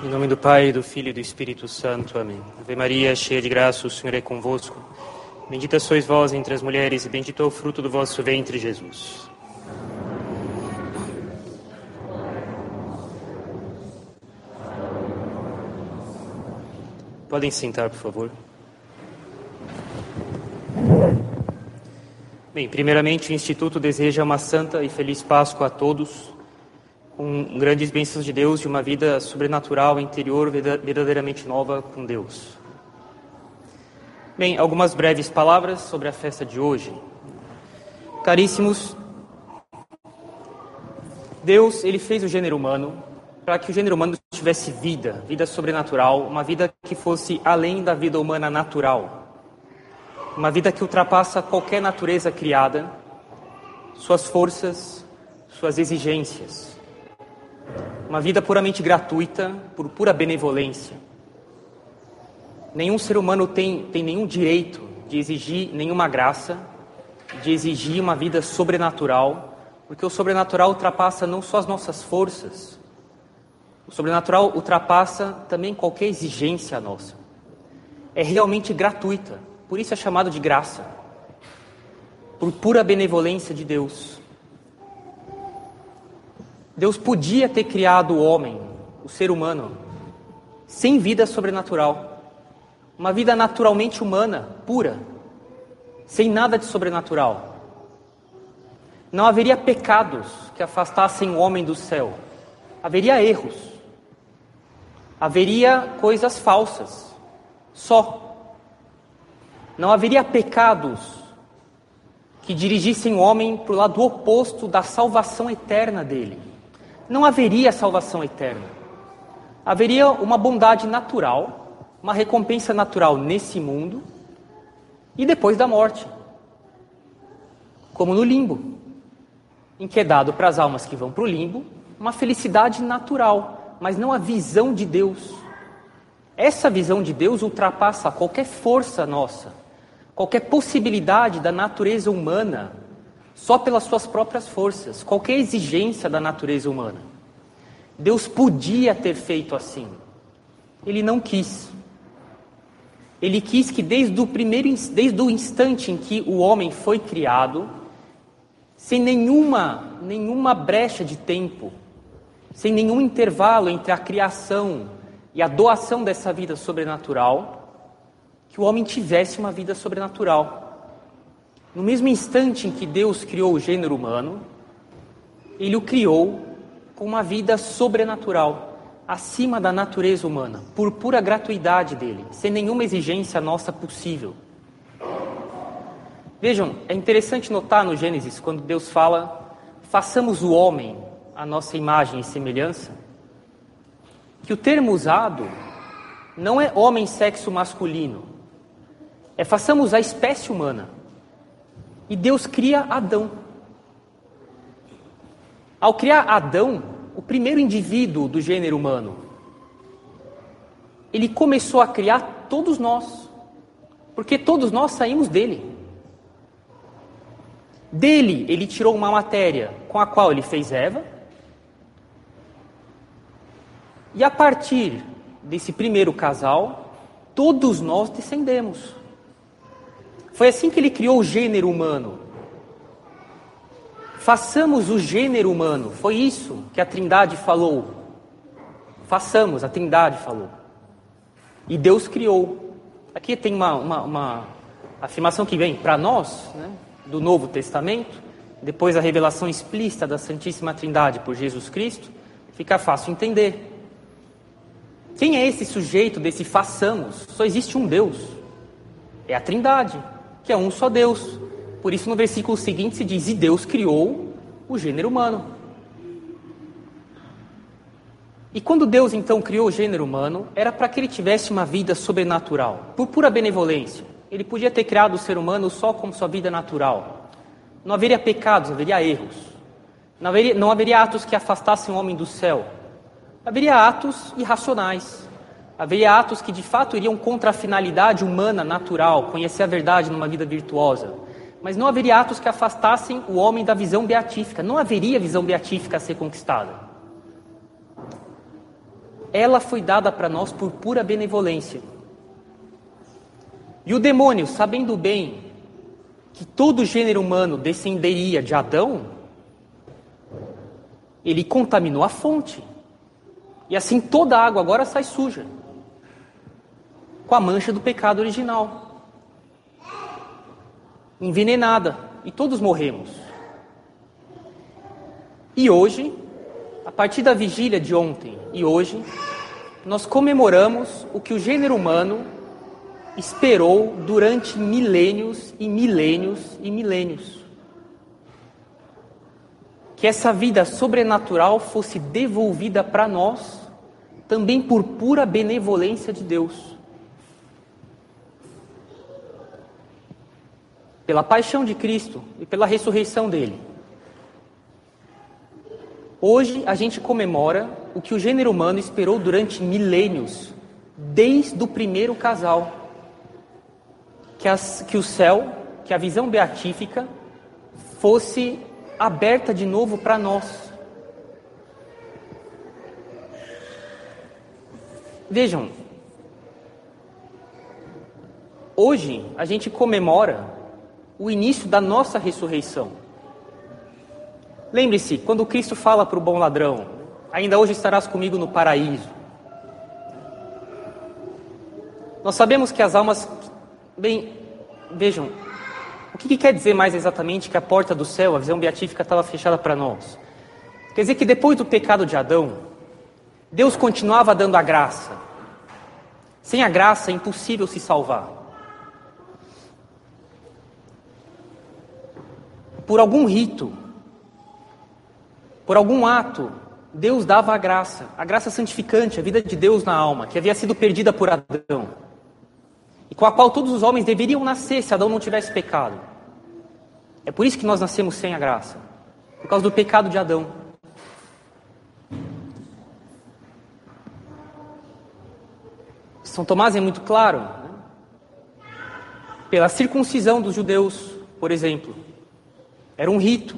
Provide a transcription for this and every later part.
Em nome do Pai, do Filho e do Espírito Santo. Amém. Ave Maria, cheia de graça, o Senhor é convosco. Bendita sois vós entre as mulheres e bendito é o fruto do vosso ventre, Jesus. Podem sentar, por favor. Bem, primeiramente, o Instituto deseja uma santa e feliz Páscoa a todos com grandes bênçãos de Deus, de uma vida sobrenatural, interior, verdadeiramente nova com Deus. Bem, algumas breves palavras sobre a festa de hoje. Caríssimos, Deus, ele fez o gênero humano para que o gênero humano tivesse vida, vida sobrenatural, uma vida que fosse além da vida humana natural. Uma vida que ultrapassa qualquer natureza criada, suas forças, suas exigências uma vida puramente gratuita, por pura benevolência. Nenhum ser humano tem, tem nenhum direito de exigir nenhuma graça, de exigir uma vida sobrenatural, porque o sobrenatural ultrapassa não só as nossas forças, o sobrenatural ultrapassa também qualquer exigência nossa. É realmente gratuita, por isso é chamado de graça, por pura benevolência de Deus. Deus podia ter criado o homem, o ser humano, sem vida sobrenatural. Uma vida naturalmente humana, pura, sem nada de sobrenatural. Não haveria pecados que afastassem o homem do céu. Haveria erros. Haveria coisas falsas. Só. Não haveria pecados que dirigissem o homem para o lado oposto da salvação eterna dele não haveria salvação eterna. Haveria uma bondade natural, uma recompensa natural nesse mundo e depois da morte. Como no limbo, em que é dado para as almas que vão para o limbo uma felicidade natural, mas não a visão de Deus. Essa visão de Deus ultrapassa qualquer força nossa, qualquer possibilidade da natureza humana só pelas suas próprias forças, qualquer exigência da natureza humana. Deus podia ter feito assim. Ele não quis. Ele quis que desde o primeiro desde o instante em que o homem foi criado, sem nenhuma nenhuma brecha de tempo, sem nenhum intervalo entre a criação e a doação dessa vida sobrenatural, que o homem tivesse uma vida sobrenatural. No mesmo instante em que Deus criou o gênero humano, ele o criou com uma vida sobrenatural, acima da natureza humana, por pura gratuidade dele, sem nenhuma exigência nossa possível. Vejam, é interessante notar no Gênesis, quando Deus fala: façamos o homem a nossa imagem e semelhança, que o termo usado não é homem sexo masculino, é façamos a espécie humana. E Deus cria Adão. Ao criar Adão, o primeiro indivíduo do gênero humano, ele começou a criar todos nós, porque todos nós saímos dele. Dele, ele tirou uma matéria com a qual ele fez Eva, e a partir desse primeiro casal, todos nós descendemos. Foi assim que ele criou o gênero humano. Façamos o gênero humano. Foi isso que a Trindade falou. Façamos, a Trindade falou. E Deus criou. Aqui tem uma, uma, uma afirmação que vem para nós, né, do Novo Testamento, depois a revelação explícita da Santíssima Trindade por Jesus Cristo, fica fácil entender. Quem é esse sujeito desse façamos? Só existe um Deus. É a Trindade que é um só Deus. Por isso, no versículo seguinte se diz: E Deus criou o gênero humano. E quando Deus então criou o gênero humano, era para que ele tivesse uma vida sobrenatural, por pura benevolência. Ele podia ter criado o ser humano só com sua vida natural. Não haveria pecados, haveria erros. Não haveria, não haveria atos que afastassem o homem do céu. Haveria atos irracionais. Haveria atos que de fato iriam contra a finalidade humana natural, conhecer a verdade numa vida virtuosa. Mas não haveria atos que afastassem o homem da visão beatífica. Não haveria visão beatífica a ser conquistada. ela foi dada para nós por pura benevolência. E o demônio, sabendo bem que todo gênero humano descenderia de Adão, ele contaminou a fonte. E assim toda a água agora sai suja com a mancha do pecado original envenenada e todos morremos. E hoje, a partir da vigília de ontem e hoje, nós comemoramos o que o gênero humano esperou durante milênios e milênios e milênios. Que essa vida sobrenatural fosse devolvida para nós, também por pura benevolência de Deus. Pela paixão de Cristo e pela ressurreição dele. Hoje a gente comemora o que o gênero humano esperou durante milênios, desde o primeiro casal que, as, que o céu, que a visão beatífica fosse aberta de novo para nós. Vejam, hoje a gente comemora o início da nossa ressurreição. Lembre-se, quando Cristo fala para o bom ladrão, ainda hoje estarás comigo no paraíso. Nós sabemos que as almas Bem, vejam, o que, que, quer dizer mais exatamente que a porta do céu, a visão beatífica, estava fechada para nós? Quer dizer que depois do pecado de Adão, Deus continuava dando a graça. Sem a graça é impossível se salvar. Por algum rito, por algum ato, Deus dava a graça, a graça santificante, a vida de Deus na alma, que havia sido perdida por Adão e com a qual todos os homens deveriam nascer se Adão não tivesse pecado. É por isso que nós nascemos sem a graça, por causa do pecado de Adão. São Tomás é muito claro. Né? Pela circuncisão dos judeus, por exemplo, era um rito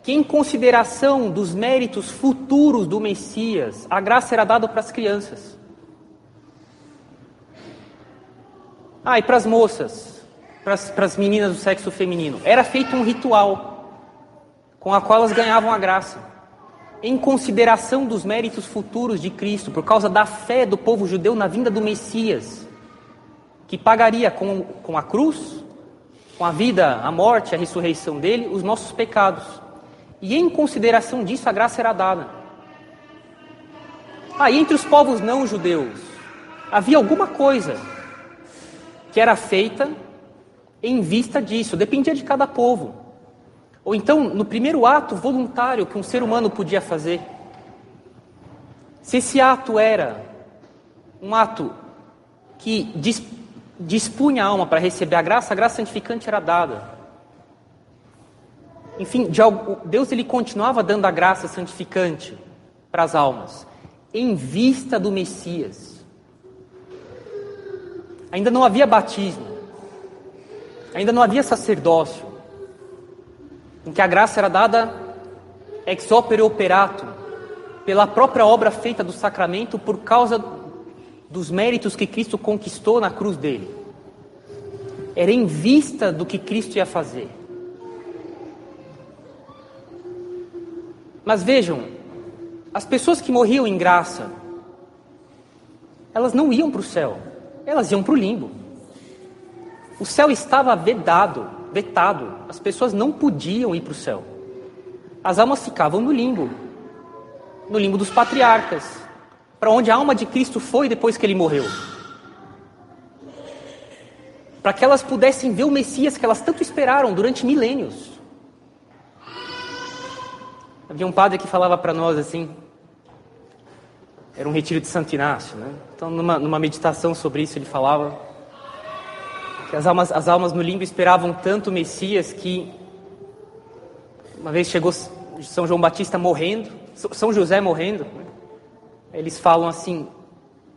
que, em consideração dos méritos futuros do Messias, a graça era dada para as crianças. Ah, e para as moças, para as meninas do sexo feminino, era feito um ritual com a qual elas ganhavam a graça. Em consideração dos méritos futuros de Cristo, por causa da fé do povo judeu na vinda do Messias, que pagaria com, com a cruz, com a vida, a morte, a ressurreição dele, os nossos pecados. E em consideração disso, a graça era dada. Ah, e entre os povos não judeus, havia alguma coisa que era feita em vista disso, dependia de cada povo. Ou então, no primeiro ato voluntário que um ser humano podia fazer. Se esse ato era um ato que dispunha a alma para receber a graça, a graça santificante era dada. Enfim, Deus ele continuava dando a graça santificante para as almas, em vista do Messias. Ainda não havia batismo, ainda não havia sacerdócio, em que a graça era dada ex opere operato, pela própria obra feita do sacramento por causa dos méritos que Cristo conquistou na cruz dele. Era em vista do que Cristo ia fazer. Mas vejam, as pessoas que morriam em graça, elas não iam para o céu elas iam para o limbo. O céu estava vedado, vetado. As pessoas não podiam ir para o céu. As almas ficavam no limbo, no limbo dos patriarcas, para onde a alma de Cristo foi depois que ele morreu. Para que elas pudessem ver o Messias que elas tanto esperaram durante milênios. Havia um padre que falava para nós assim: era um retiro de Santo Inácio, né? Então, numa, numa meditação sobre isso, ele falava que as almas, as almas no limbo esperavam tanto o Messias que uma vez chegou São João Batista morrendo, São José morrendo, né? Eles falam assim: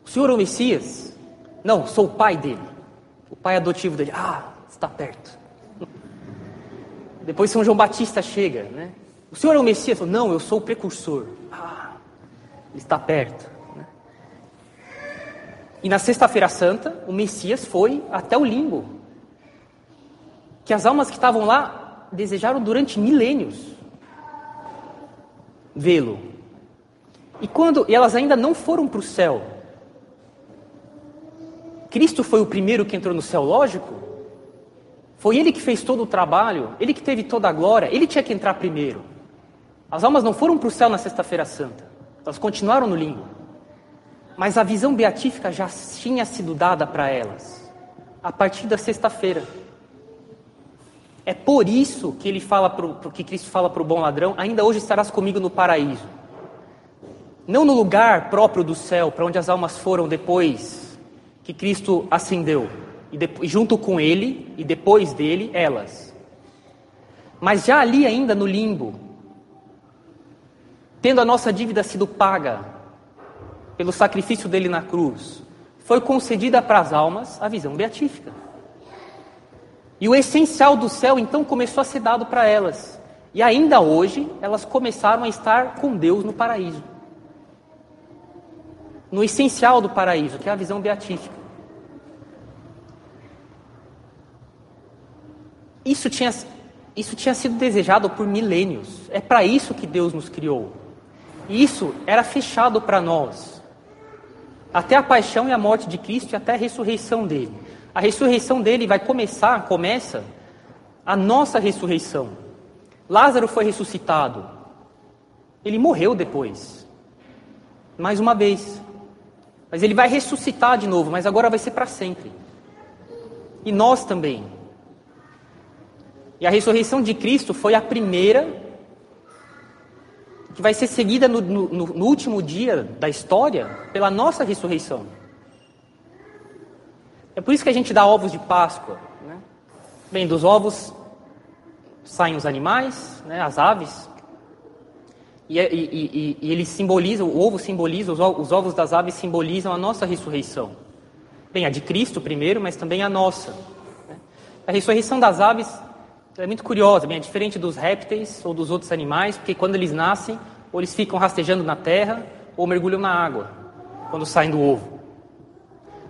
O senhor é o Messias? Não, sou o pai dele, o pai adotivo dele. Ah, está perto. Depois São João Batista chega, né? O senhor é o Messias? Não, eu sou o precursor. Ah, ele está perto. Né? E na Sexta-feira Santa, o Messias foi até o limbo. Que as almas que estavam lá desejaram durante milênios vê-lo. E quando e elas ainda não foram para o céu. Cristo foi o primeiro que entrou no céu, lógico. Foi ele que fez todo o trabalho, ele que teve toda a glória, ele tinha que entrar primeiro. As almas não foram para o céu na Sexta-feira Santa, elas continuaram no limbo. Mas a visão beatífica já tinha sido dada para elas, a partir da sexta-feira. É por isso que ele fala pro, que Cristo fala para o bom ladrão: ainda hoje estarás comigo no paraíso. Não no lugar próprio do céu, para onde as almas foram depois que Cristo ascendeu, e, de, junto com ele e depois dele, elas. Mas já ali ainda no limbo, tendo a nossa dívida sido paga pelo sacrifício dele na cruz, foi concedida para as almas a visão beatífica. E o essencial do céu então começou a ser dado para elas. E ainda hoje elas começaram a estar com Deus no paraíso. No essencial do paraíso, que é a visão beatífica. Isso tinha, isso tinha sido desejado por milênios. É para isso que Deus nos criou. E isso era fechado para nós. Até a paixão e a morte de Cristo e até a ressurreição dele. A ressurreição dele vai começar, começa a nossa ressurreição. Lázaro foi ressuscitado. Ele morreu depois. Mais uma vez. Mas ele vai ressuscitar de novo, mas agora vai ser para sempre. E nós também. E a ressurreição de Cristo foi a primeira que vai ser seguida no, no, no último dia da história pela nossa ressurreição. É por isso que a gente dá ovos de Páscoa. Né? Bem, dos ovos saem os animais, né, as aves, e, e, e, e eles simbolizam, o ovo simboliza, os ovos das aves simbolizam a nossa ressurreição. Bem, a de Cristo primeiro, mas também a nossa. Né? A ressurreição das aves é muito curiosa, bem, é diferente dos répteis ou dos outros animais, porque quando eles nascem, ou eles ficam rastejando na terra, ou mergulham na água, quando saem do ovo.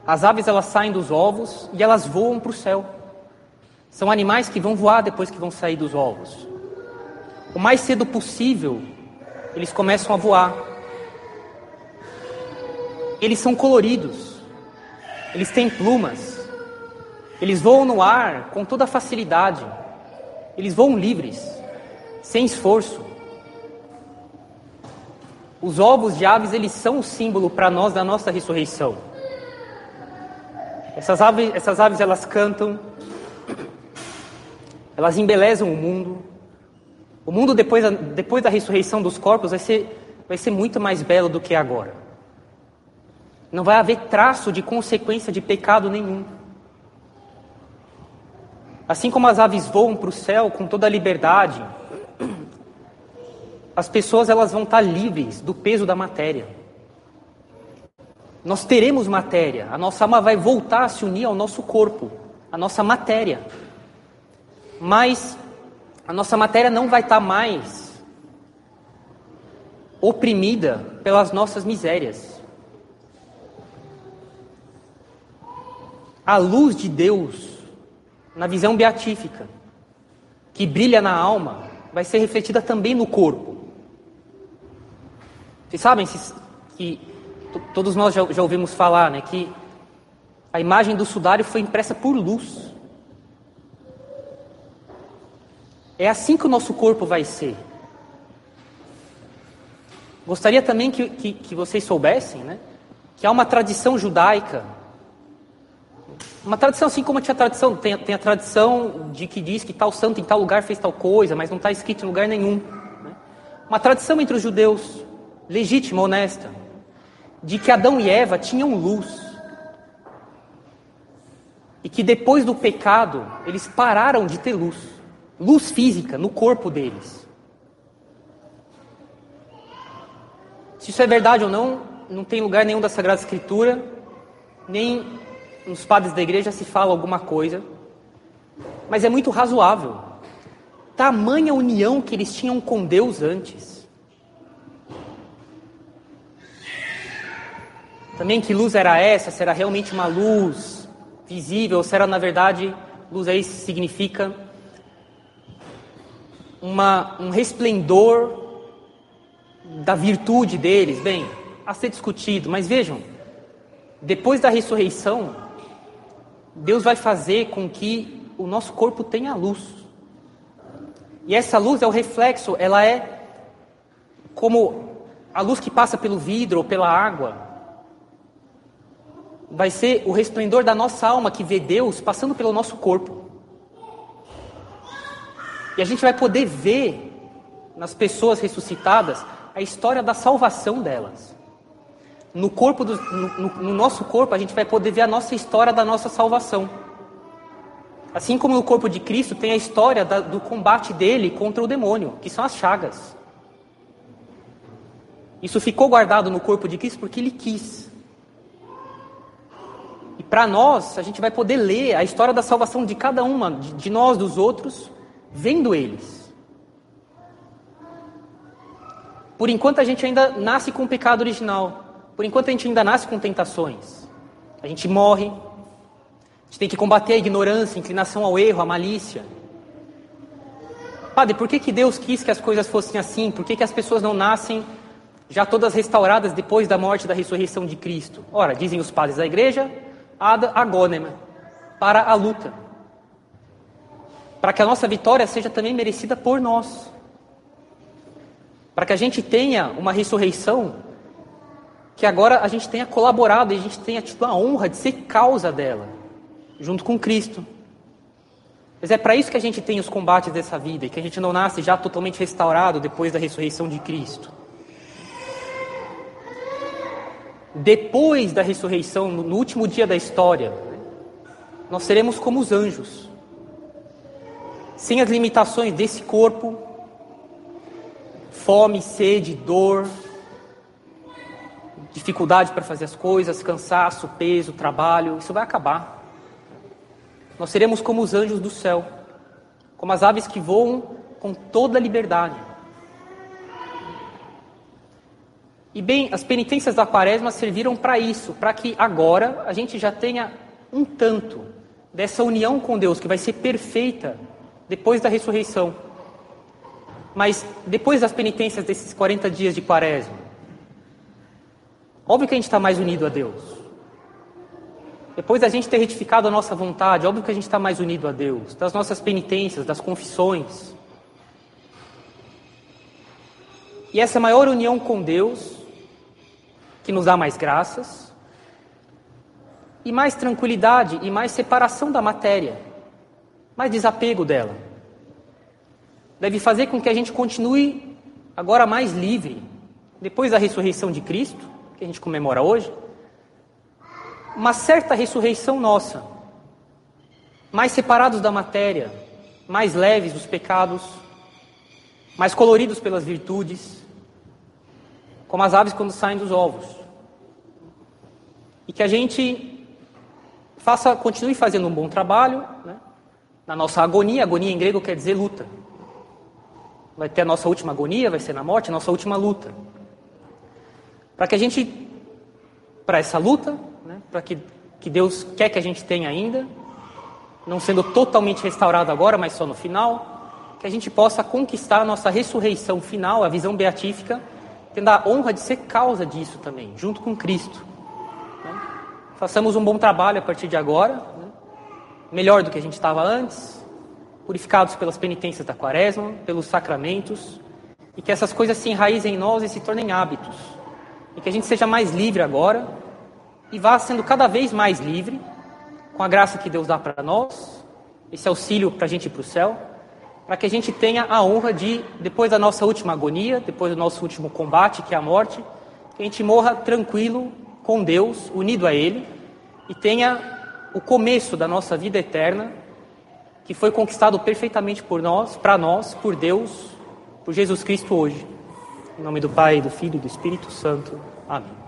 As aves, elas saem dos ovos e elas voam para o céu. São animais que vão voar depois que vão sair dos ovos. O mais cedo possível, eles começam a voar. Eles são coloridos. Eles têm plumas. Eles voam no ar com toda facilidade. Eles voam livres, sem esforço. Os ovos de aves, eles são o símbolo para nós da nossa ressurreição. Essas aves, essas aves, elas cantam, elas embelezam o mundo. O mundo depois da, depois da ressurreição dos corpos vai ser, vai ser muito mais belo do que agora. Não vai haver traço de consequência de pecado nenhum. Assim como as aves voam para o céu com toda a liberdade, as pessoas elas vão estar livres do peso da matéria. Nós teremos matéria, a nossa alma vai voltar a se unir ao nosso corpo, a nossa matéria. Mas a nossa matéria não vai estar mais oprimida pelas nossas misérias. A luz de Deus na visão beatífica, que brilha na alma, vai ser refletida também no corpo. Vocês sabem que todos nós já, já ouvimos falar, né, que a imagem do sudário foi impressa por luz. É assim que o nosso corpo vai ser. Gostaria também que, que, que vocês soubessem né, que há uma tradição judaica uma tradição, assim como tinha tradição, tem, tem, a tradição de que diz que tal santo em tal lugar fez tal coisa, mas não está escrito em lugar nenhum. Né? Uma tradição entre os judeus, legítima, honesta, de que Adão e Eva tinham luz. E que depois do pecado, eles pararam de ter luz. Luz física no corpo deles. Se isso é verdade ou não, não tem lugar nenhum da Sagrada Escritura, nem nos padres da igreja se fala alguma coisa, mas é muito razoável. Tamanha união que eles tinham com Deus antes. Também que luz era essa? Será realmente uma luz visível? Ou será, na verdade, luz aí significa uma, um resplendor da virtude deles? Bem, a ser discutido, mas vejam, depois da ressurreição, Deus vai fazer com que o nosso corpo tenha luz. E essa luz é o reflexo, ela é como a luz que passa pelo vidro ou pela água. Vai ser o resplendor da nossa alma que vê Deus passando pelo nosso corpo. E a gente vai poder ver nas pessoas ressuscitadas a história da salvação delas. No corpo do, no, no, nosso corpo a gente vai poder ver a nossa história da nossa salvação. Assim como no corpo de Cristo tem a história da, do combate dele contra o demônio, que são as chagas. Isso ficou guardado no corpo de Cristo porque ele quis. E para nós, a gente vai poder ler a história da salvação de cada uma, de, de nós, dos outros, vendo eles. Por enquanto a gente ainda nasce com o pecado original. Por enquanto a gente ainda nasce com tentações. A gente morre. A gente tem que combater a ignorância, a inclinação ao erro, a malícia. Padre, por que, que Deus quis que as coisas fossem assim? Por que, que as pessoas não nascem já todas restauradas depois da morte e da ressurreição de Cristo? Ora, dizem os padres da igreja, ad agônema, para a luta para que a nossa vitória seja também merecida por nós. Para que a gente tenha uma ressurreição que agora a gente tenha colaborado e a gente tenha tido a honra de ser causa dela, junto com Cristo. Mas é para isso que a gente tem os combates dessa vida e que a gente não nasce já totalmente restaurado depois da ressurreição de Cristo. Depois da ressurreição, no último dia da história, nós seremos como os anjos sem as limitações desse corpo, fome, sede, dor, dificuldade para fazer as coisas, cansaço, peso, trabalho, isso vai acabar. Nós seremos como os anjos do céu, como as aves que voam com toda a liberdade. E bem, as penitências da quaresma serviram para isso, para que agora a gente já tenha um tanto dessa união com Deus que vai ser perfeita depois da ressurreição. Mas depois das penitências desses 40 dias de quaresma, óbvio que a gente está mais unido a Deus. Depois da gente ter retificado a nossa vontade, óbvio que a gente está mais unido a Deus, das nossas penitências, das confissões. E essa maior união com Deus, que nos dá mais graças, e mais tranquilidade e mais separação da matéria mais desapego dela. Deve fazer com que a gente continue agora mais livre, depois da ressurreição de Cristo, que a gente comemora hoje, uma certa ressurreição nossa, mais separados da matéria, mais leves dos pecados, mais coloridos pelas virtudes, como as aves quando saem dos ovos. E que a gente faça, continue fazendo um bom trabalho, né? Na nossa agonia. Agonia em grego quer dizer luta. Vai ter a nossa última agonia, vai ser na morte, a nossa última luta. Para que a gente, para essa luta, né, para que, que Deus quer que a gente tenha ainda, não sendo totalmente restaurado agora, mas só no final, que a gente possa conquistar a nossa ressurreição final, a visão beatífica, tendo a honra de ser causa disso também, junto com Cristo. Né? Façamos um bom trabalho a partir de agora, melhor do que a gente estava antes, purificados pelas penitências da quaresma, pelos sacramentos, e que essas coisas se enraizem em nós e se tornem hábitos. E que a gente seja mais livre agora e vá sendo cada vez mais livre, com a graça que Deus dá para nós, esse auxílio para a gente ir para o céu, para que a gente tenha a honra de, depois da nossa última agonia, depois do nosso último combate, que é a morte, que a gente morra tranquilo com Deus, unido a Ele, e tenha o começo da nossa vida eterna, que foi conquistado perfeitamente por nós, para nós, por Deus, por Jesus Cristo hoje. Em nome do Pai, do Filho e do Espírito Santo. Amém.